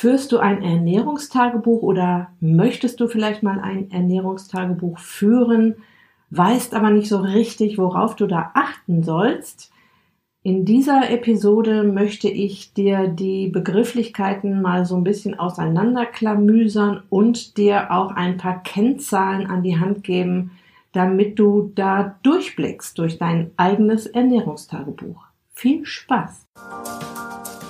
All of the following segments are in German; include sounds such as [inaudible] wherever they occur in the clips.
Führst du ein Ernährungstagebuch oder möchtest du vielleicht mal ein Ernährungstagebuch führen, weißt aber nicht so richtig, worauf du da achten sollst? In dieser Episode möchte ich dir die Begrifflichkeiten mal so ein bisschen auseinanderklamüsern und dir auch ein paar Kennzahlen an die Hand geben, damit du da durchblickst durch dein eigenes Ernährungstagebuch. Viel Spaß!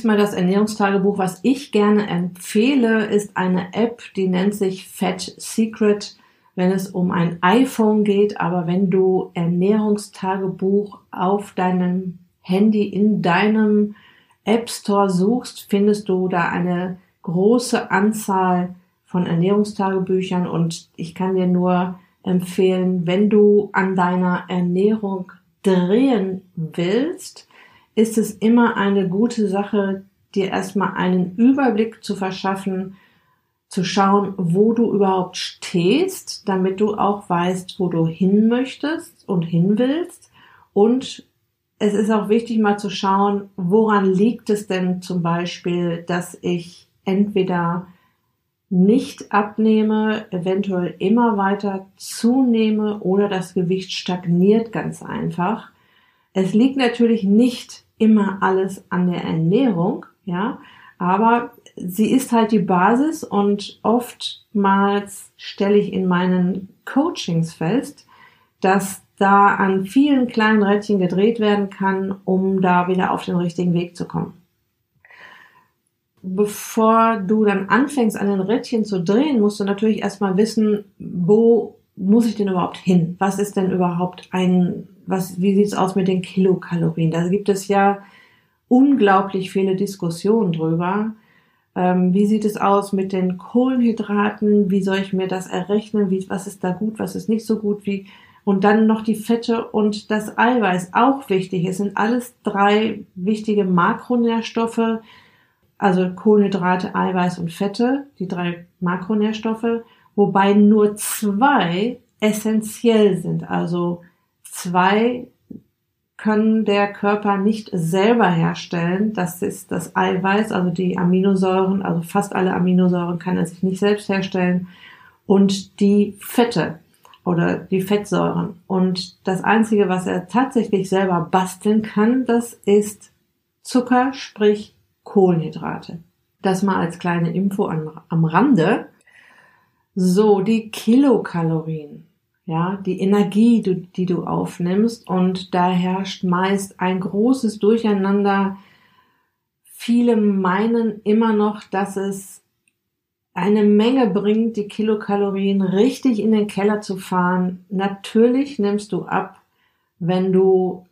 Zunächst mal das Ernährungstagebuch. Was ich gerne empfehle, ist eine App, die nennt sich Fat Secret, wenn es um ein iPhone geht. Aber wenn du Ernährungstagebuch auf deinem Handy in deinem App Store suchst, findest du da eine große Anzahl von Ernährungstagebüchern und ich kann dir nur empfehlen, wenn du an deiner Ernährung drehen willst, ist es immer eine gute Sache, dir erstmal einen Überblick zu verschaffen, zu schauen, wo du überhaupt stehst, damit du auch weißt, wo du hin möchtest und hin willst. Und es ist auch wichtig mal zu schauen, woran liegt es denn zum Beispiel, dass ich entweder nicht abnehme, eventuell immer weiter zunehme oder das Gewicht stagniert ganz einfach. Es liegt natürlich nicht immer alles an der Ernährung, ja, aber sie ist halt die Basis und oftmals stelle ich in meinen Coachings fest, dass da an vielen kleinen Rädchen gedreht werden kann, um da wieder auf den richtigen Weg zu kommen. Bevor du dann anfängst, an den Rädchen zu drehen, musst du natürlich erstmal wissen, wo muss ich denn überhaupt hin? Was ist denn überhaupt ein was, wie sieht's aus mit den Kilokalorien? Da gibt es ja unglaublich viele Diskussionen drüber. Ähm, wie sieht es aus mit den Kohlenhydraten? Wie soll ich mir das errechnen? Wie, was ist da gut? Was ist nicht so gut? Wie, und dann noch die Fette und das Eiweiß auch wichtig. Es sind alles drei wichtige Makronährstoffe, also Kohlenhydrate, Eiweiß und Fette, die drei Makronährstoffe, wobei nur zwei essentiell sind. Also Zwei können der Körper nicht selber herstellen. Das ist das Eiweiß, also die Aminosäuren, also fast alle Aminosäuren kann er sich nicht selbst herstellen. Und die Fette oder die Fettsäuren. Und das Einzige, was er tatsächlich selber basteln kann, das ist Zucker, sprich Kohlenhydrate. Das mal als kleine Info am, Rande. So, die Kilokalorien ja, die Energie, die, du aufnimmst und da herrscht meist ein großes Durcheinander. Viele meinen immer noch, dass es eine Menge bringt, die Kilokalorien richtig in den Keller zu fahren. Natürlich nimmst du ab, wenn du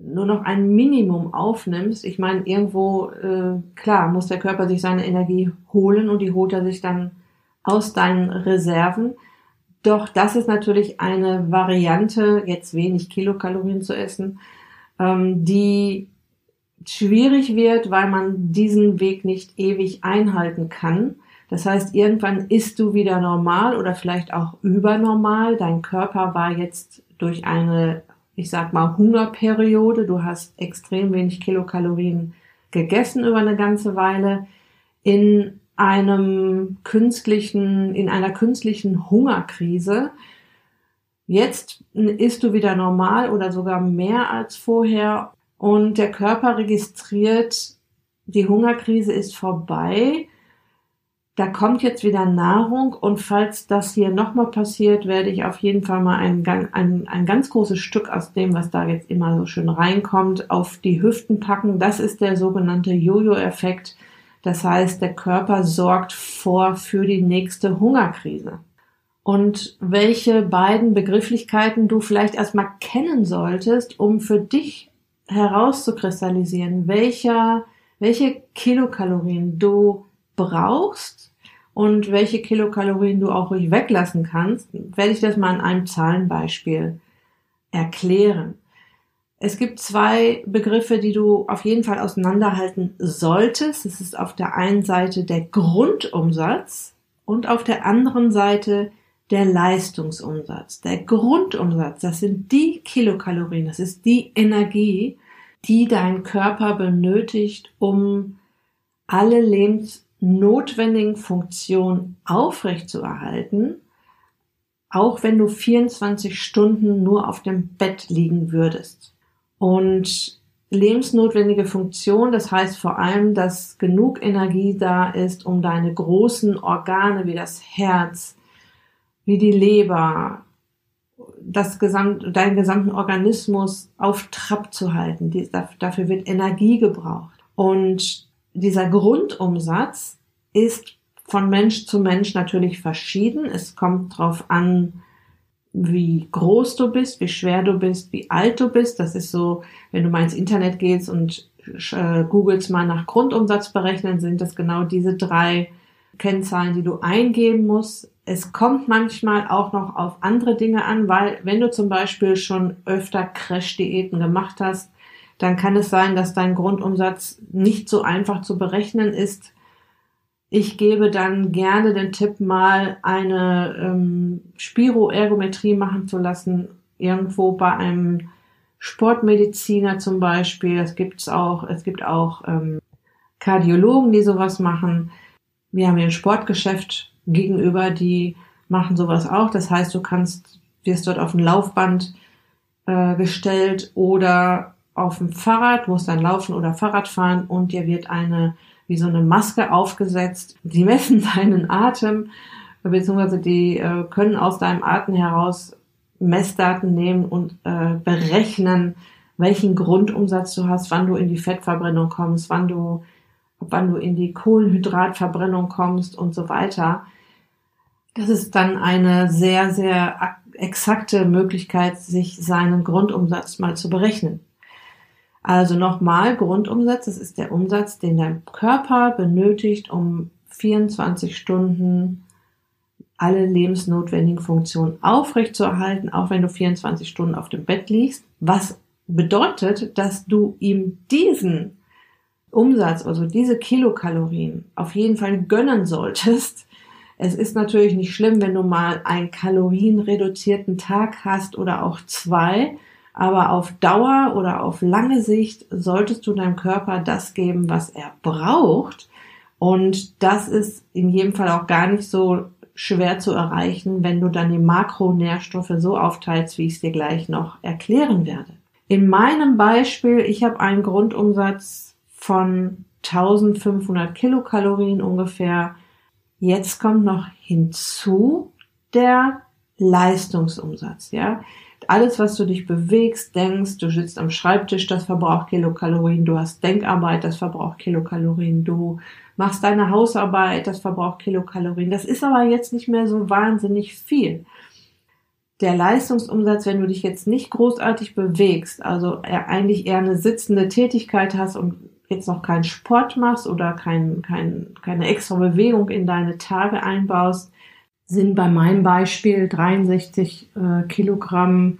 nur noch ein Minimum aufnimmst. Ich meine, irgendwo, äh, klar, muss der Körper sich seine Energie holen und die holt er sich dann aus deinen Reserven. Doch das ist natürlich eine Variante, jetzt wenig Kilokalorien zu essen, ähm, die schwierig wird, weil man diesen Weg nicht ewig einhalten kann. Das heißt, irgendwann isst du wieder normal oder vielleicht auch übernormal. Dein Körper war jetzt durch eine, ich sag mal, Hungerperiode. Du hast extrem wenig Kilokalorien gegessen über eine ganze Weile in einem künstlichen, in einer künstlichen Hungerkrise. Jetzt isst du wieder normal oder sogar mehr als vorher und der Körper registriert, die Hungerkrise ist vorbei. Da kommt jetzt wieder Nahrung und falls das hier nochmal passiert, werde ich auf jeden Fall mal ein, ein, ein ganz großes Stück aus dem, was da jetzt immer so schön reinkommt, auf die Hüften packen. Das ist der sogenannte Jojo-Effekt das heißt, der Körper sorgt vor für die nächste Hungerkrise. Und welche beiden Begrifflichkeiten du vielleicht erstmal kennen solltest, um für dich herauszukristallisieren, welcher welche Kilokalorien du brauchst und welche Kilokalorien du auch ruhig weglassen kannst, werde ich das mal an einem Zahlenbeispiel erklären. Es gibt zwei Begriffe, die du auf jeden Fall auseinanderhalten solltest. Es ist auf der einen Seite der Grundumsatz und auf der anderen Seite der Leistungsumsatz. Der Grundumsatz, das sind die Kilokalorien, das ist die Energie, die dein Körper benötigt, um alle lebensnotwendigen Funktionen aufrechtzuerhalten, auch wenn du 24 Stunden nur auf dem Bett liegen würdest. Und lebensnotwendige Funktion, das heißt vor allem, dass genug Energie da ist, um deine großen Organe wie das Herz, wie die Leber, das gesamt, deinen gesamten Organismus auf Trab zu halten. Die, dafür wird Energie gebraucht. Und dieser Grundumsatz ist von Mensch zu Mensch natürlich verschieden. Es kommt darauf an, wie groß du bist, wie schwer du bist, wie alt du bist. Das ist so, wenn du mal ins Internet gehst und äh, googelst mal nach Grundumsatz berechnen, sind das genau diese drei Kennzahlen, die du eingeben musst. Es kommt manchmal auch noch auf andere Dinge an, weil wenn du zum Beispiel schon öfter Crash-Diäten gemacht hast, dann kann es sein, dass dein Grundumsatz nicht so einfach zu berechnen ist. Ich gebe dann gerne den Tipp, mal eine ähm, Spiroergometrie machen zu lassen, irgendwo bei einem Sportmediziner zum Beispiel. Es gibt's auch, es gibt auch ähm, Kardiologen, die sowas machen. Wir haben hier ein Sportgeschäft gegenüber, die machen sowas auch. Das heißt, du kannst, wirst dort auf ein Laufband äh, gestellt oder auf dem Fahrrad, musst dann laufen oder Fahrrad fahren und dir wird eine, wie so eine Maske aufgesetzt. Die messen [laughs] deinen Atem, beziehungsweise die äh, können aus deinem Atem heraus Messdaten nehmen und äh, berechnen, welchen Grundumsatz du hast, wann du in die Fettverbrennung kommst, wann du wann du in die Kohlenhydratverbrennung kommst und so weiter. Das ist dann eine sehr, sehr exakte Möglichkeit, sich seinen Grundumsatz mal zu berechnen. Also nochmal, Grundumsatz, das ist der Umsatz, den dein Körper benötigt, um 24 Stunden alle lebensnotwendigen Funktionen aufrechtzuerhalten, auch wenn du 24 Stunden auf dem Bett liegst. Was bedeutet, dass du ihm diesen Umsatz, also diese Kilokalorien, auf jeden Fall gönnen solltest. Es ist natürlich nicht schlimm, wenn du mal einen kalorienreduzierten Tag hast oder auch zwei, aber auf Dauer oder auf lange Sicht solltest du deinem Körper das geben, was er braucht. Und das ist in jedem Fall auch gar nicht so schwer zu erreichen, wenn du dann die Makronährstoffe so aufteilst, wie ich es dir gleich noch erklären werde. In meinem Beispiel, ich habe einen Grundumsatz von 1500 Kilokalorien ungefähr. Jetzt kommt noch hinzu der Leistungsumsatz, ja. Alles, was du dich bewegst, denkst, du sitzt am Schreibtisch, das verbraucht Kilokalorien, du hast Denkarbeit, das verbraucht Kilokalorien, du machst deine Hausarbeit, das verbraucht Kilokalorien. Das ist aber jetzt nicht mehr so wahnsinnig viel. Der Leistungsumsatz, wenn du dich jetzt nicht großartig bewegst, also eigentlich eher eine sitzende Tätigkeit hast und jetzt noch keinen Sport machst oder kein, kein, keine extra Bewegung in deine Tage einbaust, sind bei meinem Beispiel 63 äh, Kilogramm,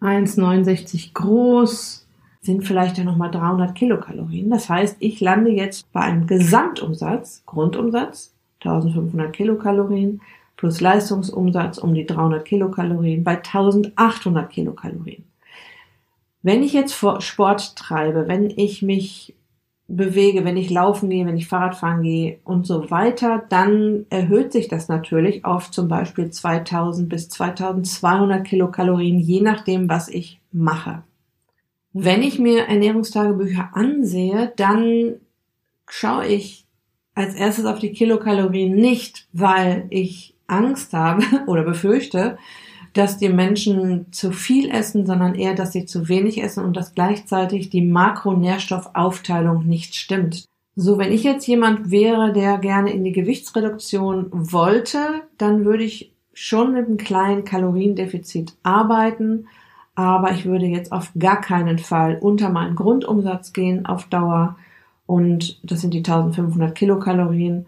1,69 groß, sind vielleicht ja nochmal 300 Kilokalorien. Das heißt, ich lande jetzt bei einem Gesamtumsatz, Grundumsatz, 1500 Kilokalorien, plus Leistungsumsatz um die 300 Kilokalorien bei 1800 Kilokalorien. Wenn ich jetzt Sport treibe, wenn ich mich bewege, wenn ich laufen gehe, wenn ich Fahrrad fahren gehe und so weiter, dann erhöht sich das natürlich auf zum Beispiel 2000 bis 2200 Kilokalorien, je nachdem, was ich mache. Wenn ich mir Ernährungstagebücher ansehe, dann schaue ich als erstes auf die Kilokalorien nicht, weil ich Angst habe [laughs] oder befürchte, dass die Menschen zu viel essen, sondern eher, dass sie zu wenig essen und dass gleichzeitig die Makronährstoffaufteilung nicht stimmt. So, wenn ich jetzt jemand wäre, der gerne in die Gewichtsreduktion wollte, dann würde ich schon mit einem kleinen Kaloriendefizit arbeiten, aber ich würde jetzt auf gar keinen Fall unter meinen Grundumsatz gehen auf Dauer und das sind die 1500 Kilokalorien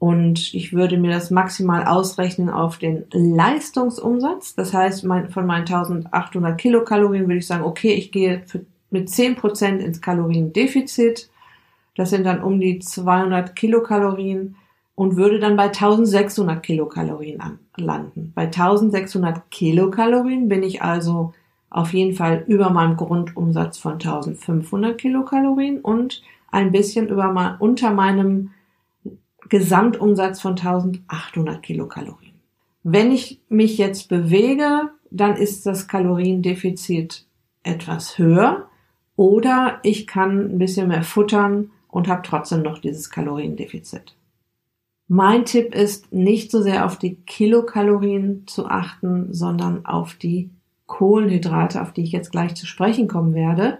und ich würde mir das maximal ausrechnen auf den Leistungsumsatz. Das heißt, mein, von meinen 1800 Kilokalorien würde ich sagen, okay, ich gehe für, mit 10% ins Kaloriendefizit. Das sind dann um die 200 Kilokalorien und würde dann bei 1600 Kilokalorien an, landen. Bei 1600 Kilokalorien bin ich also auf jeden Fall über meinem Grundumsatz von 1500 Kilokalorien und ein bisschen über, unter meinem Gesamtumsatz von 1800 Kilokalorien. Wenn ich mich jetzt bewege, dann ist das Kaloriendefizit etwas höher oder ich kann ein bisschen mehr futtern und habe trotzdem noch dieses Kaloriendefizit. Mein Tipp ist, nicht so sehr auf die Kilokalorien zu achten, sondern auf die Kohlenhydrate, auf die ich jetzt gleich zu sprechen kommen werde.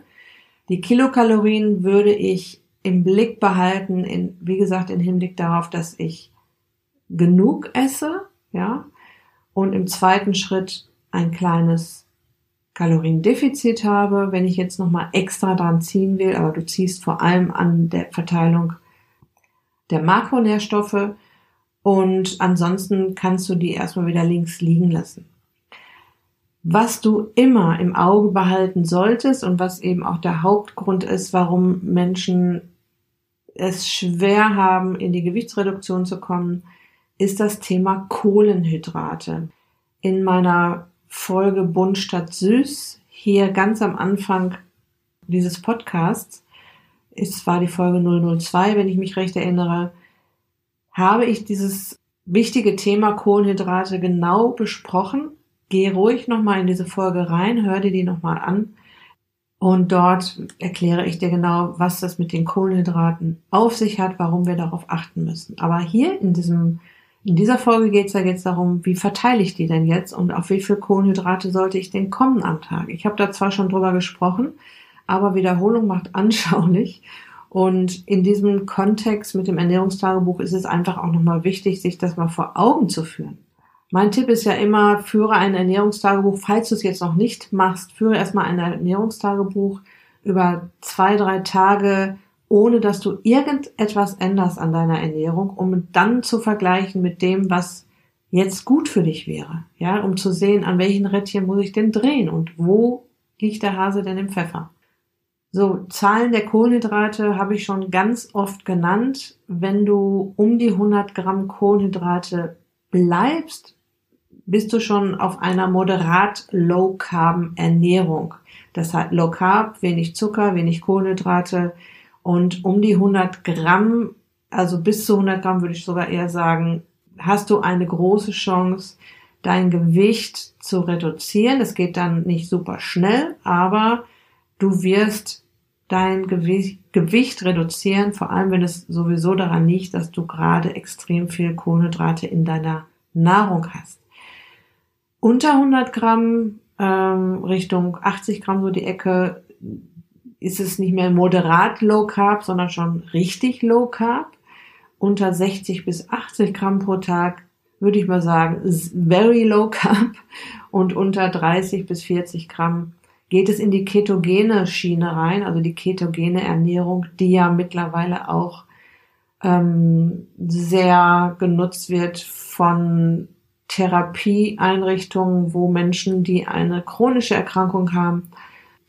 Die Kilokalorien würde ich im Blick behalten, in, wie gesagt, im Hinblick darauf, dass ich genug esse, ja, und im zweiten Schritt ein kleines Kaloriendefizit habe, wenn ich jetzt nochmal extra dran ziehen will, aber du ziehst vor allem an der Verteilung der Makronährstoffe und ansonsten kannst du die erstmal wieder links liegen lassen. Was du immer im Auge behalten solltest und was eben auch der Hauptgrund ist, warum Menschen es schwer haben, in die Gewichtsreduktion zu kommen, ist das Thema Kohlenhydrate. In meiner Folge Bunt statt Süß, hier ganz am Anfang dieses Podcasts, es war die Folge 002, wenn ich mich recht erinnere, habe ich dieses wichtige Thema Kohlenhydrate genau besprochen. Geh ruhig nochmal in diese Folge rein, hör dir die nochmal an. Und dort erkläre ich dir genau, was das mit den Kohlenhydraten auf sich hat, warum wir darauf achten müssen. Aber hier in diesem, in dieser Folge geht es ja jetzt darum, wie verteile ich die denn jetzt und auf wie viel Kohlenhydrate sollte ich denn kommen am Tag. Ich habe da zwar schon drüber gesprochen, aber Wiederholung macht [laughs] anschaulich. Und in diesem Kontext mit dem Ernährungstagebuch ist es einfach auch nochmal wichtig, sich das mal vor Augen zu führen. Mein Tipp ist ja immer, führe ein Ernährungstagebuch. Falls du es jetzt noch nicht machst, führe erstmal ein Ernährungstagebuch über zwei, drei Tage, ohne dass du irgendetwas änderst an deiner Ernährung, um dann zu vergleichen mit dem, was jetzt gut für dich wäre. Ja, um zu sehen, an welchen Rädchen muss ich denn drehen und wo liegt der Hase denn im Pfeffer. So, Zahlen der Kohlenhydrate habe ich schon ganz oft genannt. Wenn du um die 100 Gramm Kohlenhydrate bleibst, bist du schon auf einer moderat low carb Ernährung. Das heißt low carb, wenig Zucker, wenig Kohlenhydrate und um die 100 Gramm, also bis zu 100 Gramm würde ich sogar eher sagen, hast du eine große Chance, dein Gewicht zu reduzieren. Es geht dann nicht super schnell, aber du wirst dein Gewicht, Gewicht reduzieren, vor allem wenn es sowieso daran liegt, dass du gerade extrem viel Kohlenhydrate in deiner Nahrung hast unter 100 Gramm ähm, Richtung 80 Gramm so die Ecke ist es nicht mehr moderat Low Carb, sondern schon richtig Low Carb. Unter 60 bis 80 Gramm pro Tag würde ich mal sagen, very low carb und unter 30 bis 40 Gramm geht es in die ketogene Schiene rein, also die ketogene Ernährung, die ja mittlerweile auch ähm, sehr genutzt wird von Therapieeinrichtungen, wo Menschen, die eine chronische Erkrankung haben,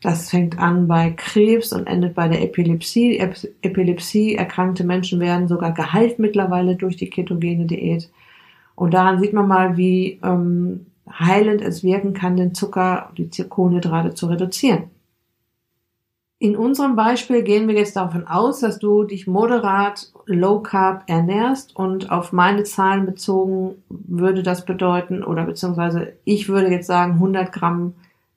das fängt an bei Krebs und endet bei der Epilepsie. Epilepsie erkrankte Menschen werden sogar geheilt mittlerweile durch die ketogene Diät. Und daran sieht man mal, wie ähm, heilend es wirken kann, den Zucker, die Kohlenhydrate zu reduzieren. In unserem Beispiel gehen wir jetzt davon aus, dass du dich moderat low carb ernährst und auf meine Zahlen bezogen würde das bedeuten oder beziehungsweise ich würde jetzt sagen 100 Gramm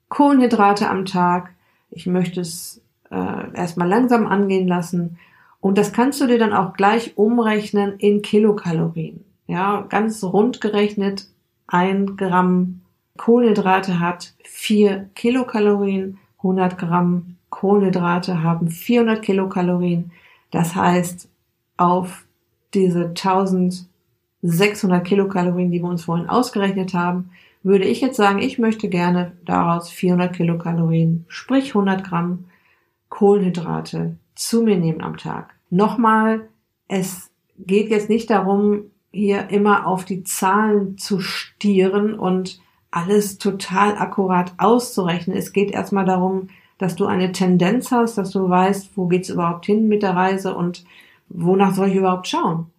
Kohlenhydrate am Tag. Ich möchte es äh, erstmal langsam angehen lassen und das kannst du dir dann auch gleich umrechnen in Kilokalorien. Ja, ganz rund gerechnet ein Gramm Kohlenhydrate hat vier Kilokalorien, 100 Gramm Kohlenhydrate haben 400 Kilokalorien. Das heißt, auf diese 1600 Kilokalorien, die wir uns vorhin ausgerechnet haben, würde ich jetzt sagen, ich möchte gerne daraus 400 Kilokalorien, sprich 100 Gramm Kohlenhydrate zu mir nehmen am Tag. Nochmal, es geht jetzt nicht darum, hier immer auf die Zahlen zu stieren und alles total akkurat auszurechnen. Es geht erstmal darum, dass du eine Tendenz hast, dass du weißt, wo geht's überhaupt hin mit der Reise und wonach soll ich überhaupt schauen.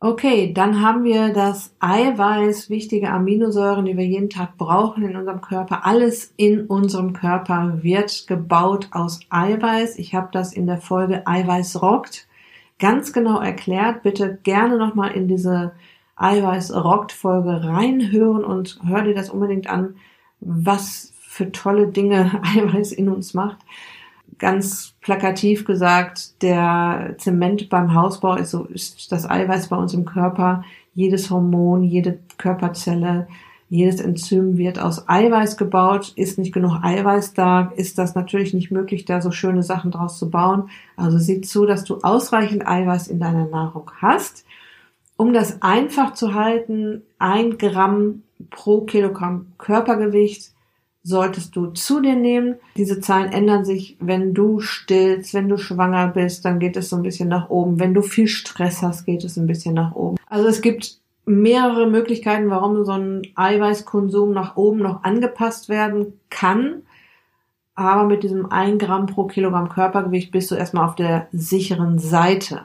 Okay, dann haben wir das Eiweiß, wichtige Aminosäuren, die wir jeden Tag brauchen in unserem Körper. Alles in unserem Körper wird gebaut aus Eiweiß. Ich habe das in der Folge Eiweiß rockt ganz genau erklärt. Bitte gerne nochmal in diese Eiweiß rockt Folge reinhören und hör dir das unbedingt an, was für tolle Dinge [laughs] Eiweiß in uns macht ganz plakativ gesagt, der Zement beim Hausbau ist so, ist das Eiweiß bei uns im Körper. Jedes Hormon, jede Körperzelle, jedes Enzym wird aus Eiweiß gebaut. Ist nicht genug Eiweiß da, ist das natürlich nicht möglich, da so schöne Sachen draus zu bauen. Also sieh zu, dass du ausreichend Eiweiß in deiner Nahrung hast. Um das einfach zu halten, ein Gramm pro Kilogramm Körpergewicht solltest du zu dir nehmen. Diese Zahlen ändern sich, wenn du stillst, wenn du schwanger bist, dann geht es so ein bisschen nach oben. Wenn du viel Stress hast, geht es ein bisschen nach oben. Also es gibt mehrere Möglichkeiten, warum so ein Eiweißkonsum nach oben noch angepasst werden kann. Aber mit diesem 1 Gramm pro Kilogramm Körpergewicht bist du erstmal auf der sicheren Seite.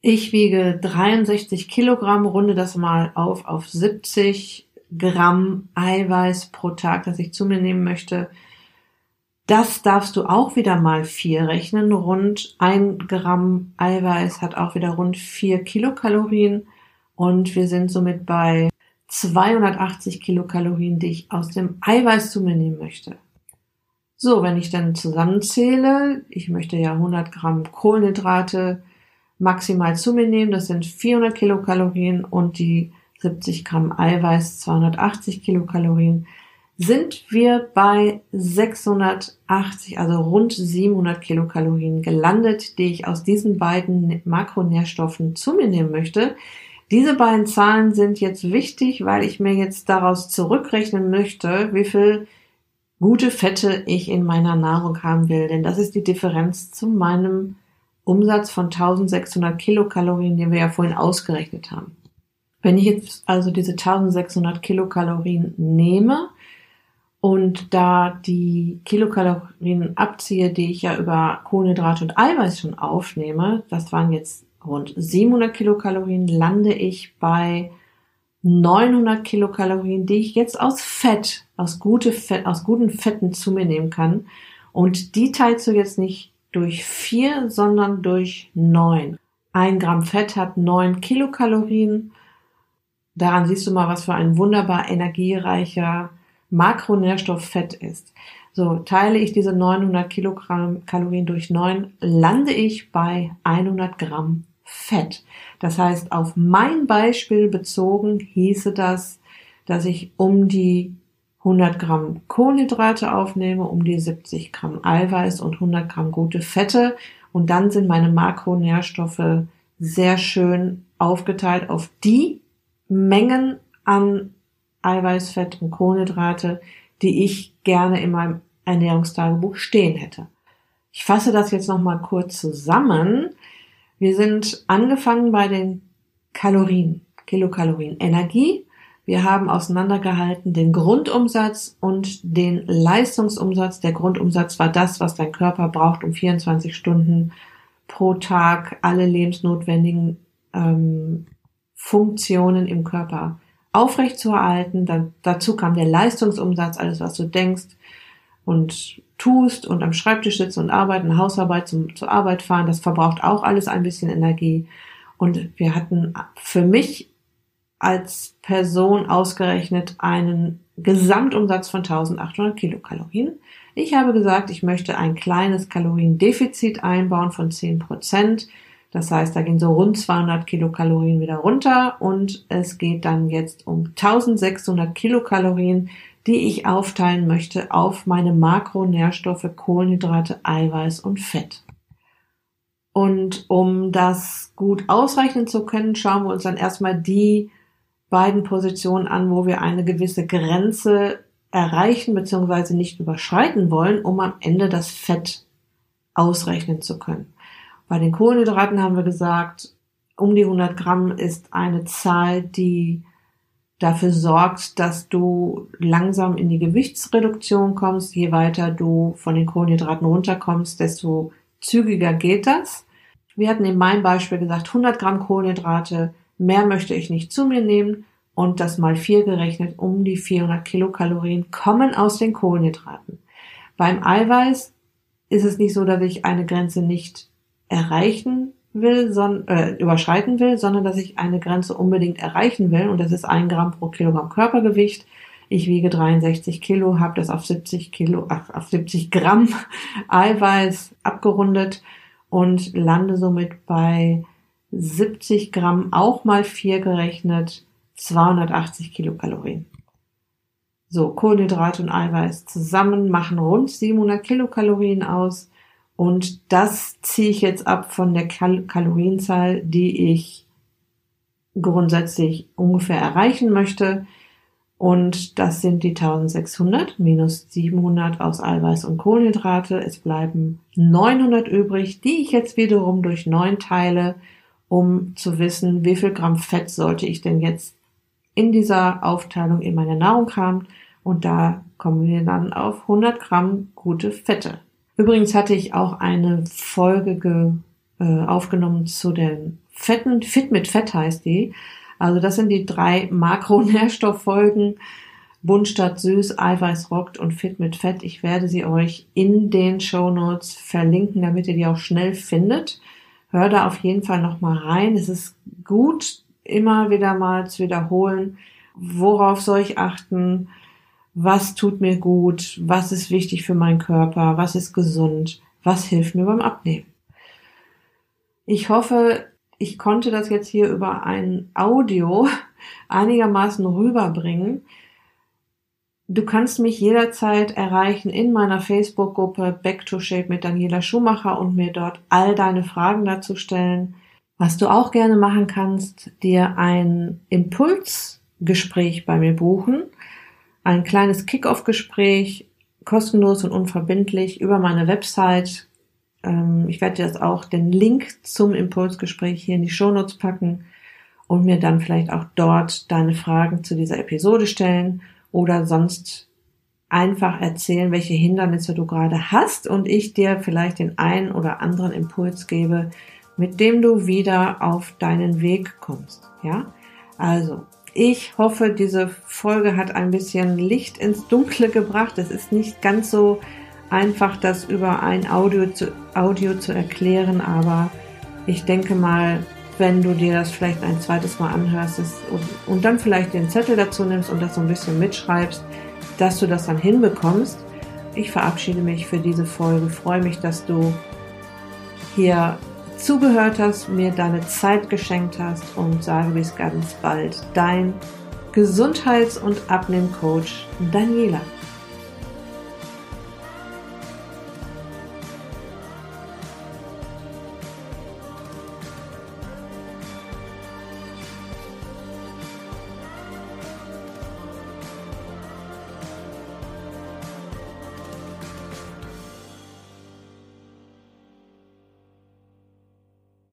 Ich wiege 63 Kilogramm, runde das mal auf auf 70 Gramm Eiweiß pro Tag, das ich zu mir nehmen möchte. Das darfst du auch wieder mal vier rechnen. Rund ein Gramm Eiweiß hat auch wieder rund vier Kilokalorien und wir sind somit bei 280 Kilokalorien, die ich aus dem Eiweiß zu mir nehmen möchte. So, wenn ich dann zusammenzähle, ich möchte ja 100 Gramm Kohlenhydrate maximal zu mir nehmen, das sind 400 Kilokalorien und die 70 Gramm Eiweiß, 280 Kilokalorien, sind wir bei 680, also rund 700 Kilokalorien gelandet, die ich aus diesen beiden Makronährstoffen zu mir nehmen möchte. Diese beiden Zahlen sind jetzt wichtig, weil ich mir jetzt daraus zurückrechnen möchte, wie viel gute Fette ich in meiner Nahrung haben will. Denn das ist die Differenz zu meinem Umsatz von 1600 Kilokalorien, den wir ja vorhin ausgerechnet haben. Wenn ich jetzt also diese 1600 Kilokalorien nehme und da die Kilokalorien abziehe, die ich ja über Kohlenhydrate und Eiweiß schon aufnehme, das waren jetzt rund 700 Kilokalorien, lande ich bei 900 Kilokalorien, die ich jetzt aus Fett, aus, gute Fett, aus guten Fetten zu mir nehmen kann. Und die teilst du jetzt nicht durch vier, sondern durch neun. Ein Gramm Fett hat neun Kilokalorien Daran siehst du mal, was für ein wunderbar energiereicher Makronährstoff Fett ist. So, teile ich diese 900 Kilogramm Kalorien durch 9, lande ich bei 100 Gramm Fett. Das heißt, auf mein Beispiel bezogen hieße das, dass ich um die 100 Gramm Kohlenhydrate aufnehme, um die 70 Gramm Eiweiß und 100 Gramm gute Fette. Und dann sind meine Makronährstoffe sehr schön aufgeteilt auf die Mengen an Eiweiß, Fett und Kohlenhydrate, die ich gerne in meinem Ernährungstagebuch stehen hätte. Ich fasse das jetzt nochmal kurz zusammen. Wir sind angefangen bei den Kalorien, Kilokalorien, Energie. Wir haben auseinandergehalten den Grundumsatz und den Leistungsumsatz. Der Grundumsatz war das, was dein Körper braucht, um 24 Stunden pro Tag alle lebensnotwendigen ähm, Funktionen im Körper aufrechtzuerhalten. Dann, dazu kam der Leistungsumsatz, alles was du denkst und tust und am Schreibtisch sitzen und arbeiten, Hausarbeit zum, zur Arbeit fahren, das verbraucht auch alles ein bisschen Energie. Und wir hatten für mich als Person ausgerechnet einen Gesamtumsatz von 1800 Kilokalorien. Ich habe gesagt, ich möchte ein kleines Kaloriendefizit einbauen von 10 Prozent. Das heißt, da gehen so rund 200 Kilokalorien wieder runter und es geht dann jetzt um 1600 Kilokalorien, die ich aufteilen möchte auf meine Makronährstoffe Kohlenhydrate, Eiweiß und Fett. Und um das gut ausrechnen zu können, schauen wir uns dann erstmal die beiden Positionen an, wo wir eine gewisse Grenze erreichen bzw. nicht überschreiten wollen, um am Ende das Fett ausrechnen zu können. Bei den Kohlenhydraten haben wir gesagt, um die 100 Gramm ist eine Zahl, die dafür sorgt, dass du langsam in die Gewichtsreduktion kommst. Je weiter du von den Kohlenhydraten runterkommst, desto zügiger geht das. Wir hatten in meinem Beispiel gesagt, 100 Gramm Kohlenhydrate, mehr möchte ich nicht zu mir nehmen und das mal vier gerechnet, um die 400 Kilokalorien kommen aus den Kohlenhydraten. Beim Eiweiß ist es nicht so, dass ich eine Grenze nicht erreichen will, son, äh, überschreiten will, sondern dass ich eine Grenze unbedingt erreichen will und das ist ein Gramm pro Kilogramm Körpergewicht. Ich wiege 63 Kilo, habe das auf 70 Kilo, ach, auf 70 Gramm [laughs] Eiweiß abgerundet und lande somit bei 70 Gramm auch mal vier gerechnet 280 Kilokalorien. So, Kohlenhydrate und Eiweiß zusammen machen rund 700 Kilokalorien aus. Und das ziehe ich jetzt ab von der Kal Kalorienzahl, die ich grundsätzlich ungefähr erreichen möchte. Und das sind die 1600 minus 700 aus Eiweiß und Kohlenhydrate. Es bleiben 900 übrig, die ich jetzt wiederum durch 9 teile, um zu wissen, wie viel Gramm Fett sollte ich denn jetzt in dieser Aufteilung in meine Nahrung haben. Und da kommen wir dann auf 100 Gramm gute Fette. Übrigens hatte ich auch eine Folge ge, äh, aufgenommen zu den Fetten. Fit mit Fett heißt die. Also das sind die drei Makronährstofffolgen. Bunt statt süß, Eiweiß rockt und Fit mit Fett. Ich werde sie euch in den Show Notes verlinken, damit ihr die auch schnell findet. Hör da auf jeden Fall nochmal rein. Es ist gut, immer wieder mal zu wiederholen. Worauf soll ich achten? Was tut mir gut, was ist wichtig für meinen Körper, was ist gesund, was hilft mir beim Abnehmen. Ich hoffe, ich konnte das jetzt hier über ein Audio [laughs] einigermaßen rüberbringen. Du kannst mich jederzeit erreichen in meiner Facebook-Gruppe Back to Shape mit Daniela Schumacher und mir dort all deine Fragen dazu stellen. Was du auch gerne machen kannst, dir ein Impulsgespräch bei mir buchen ein kleines Kick-Off-Gespräch, kostenlos und unverbindlich über meine Website. Ähm, ich werde dir das auch den Link zum Impulsgespräch hier in die Shownotes packen und mir dann vielleicht auch dort deine Fragen zu dieser Episode stellen oder sonst einfach erzählen, welche Hindernisse du gerade hast und ich dir vielleicht den einen oder anderen Impuls gebe, mit dem du wieder auf deinen Weg kommst. Ja? Also, ich hoffe, diese Folge hat ein bisschen Licht ins Dunkle gebracht. Es ist nicht ganz so einfach, das über ein Audio zu, Audio zu erklären, aber ich denke mal, wenn du dir das vielleicht ein zweites Mal anhörst und, und dann vielleicht den Zettel dazu nimmst und das so ein bisschen mitschreibst, dass du das dann hinbekommst. Ich verabschiede mich für diese Folge, freue mich, dass du hier zugehört hast, mir deine Zeit geschenkt hast und sage bis ganz bald. Dein Gesundheits- und Abnehmcoach Daniela.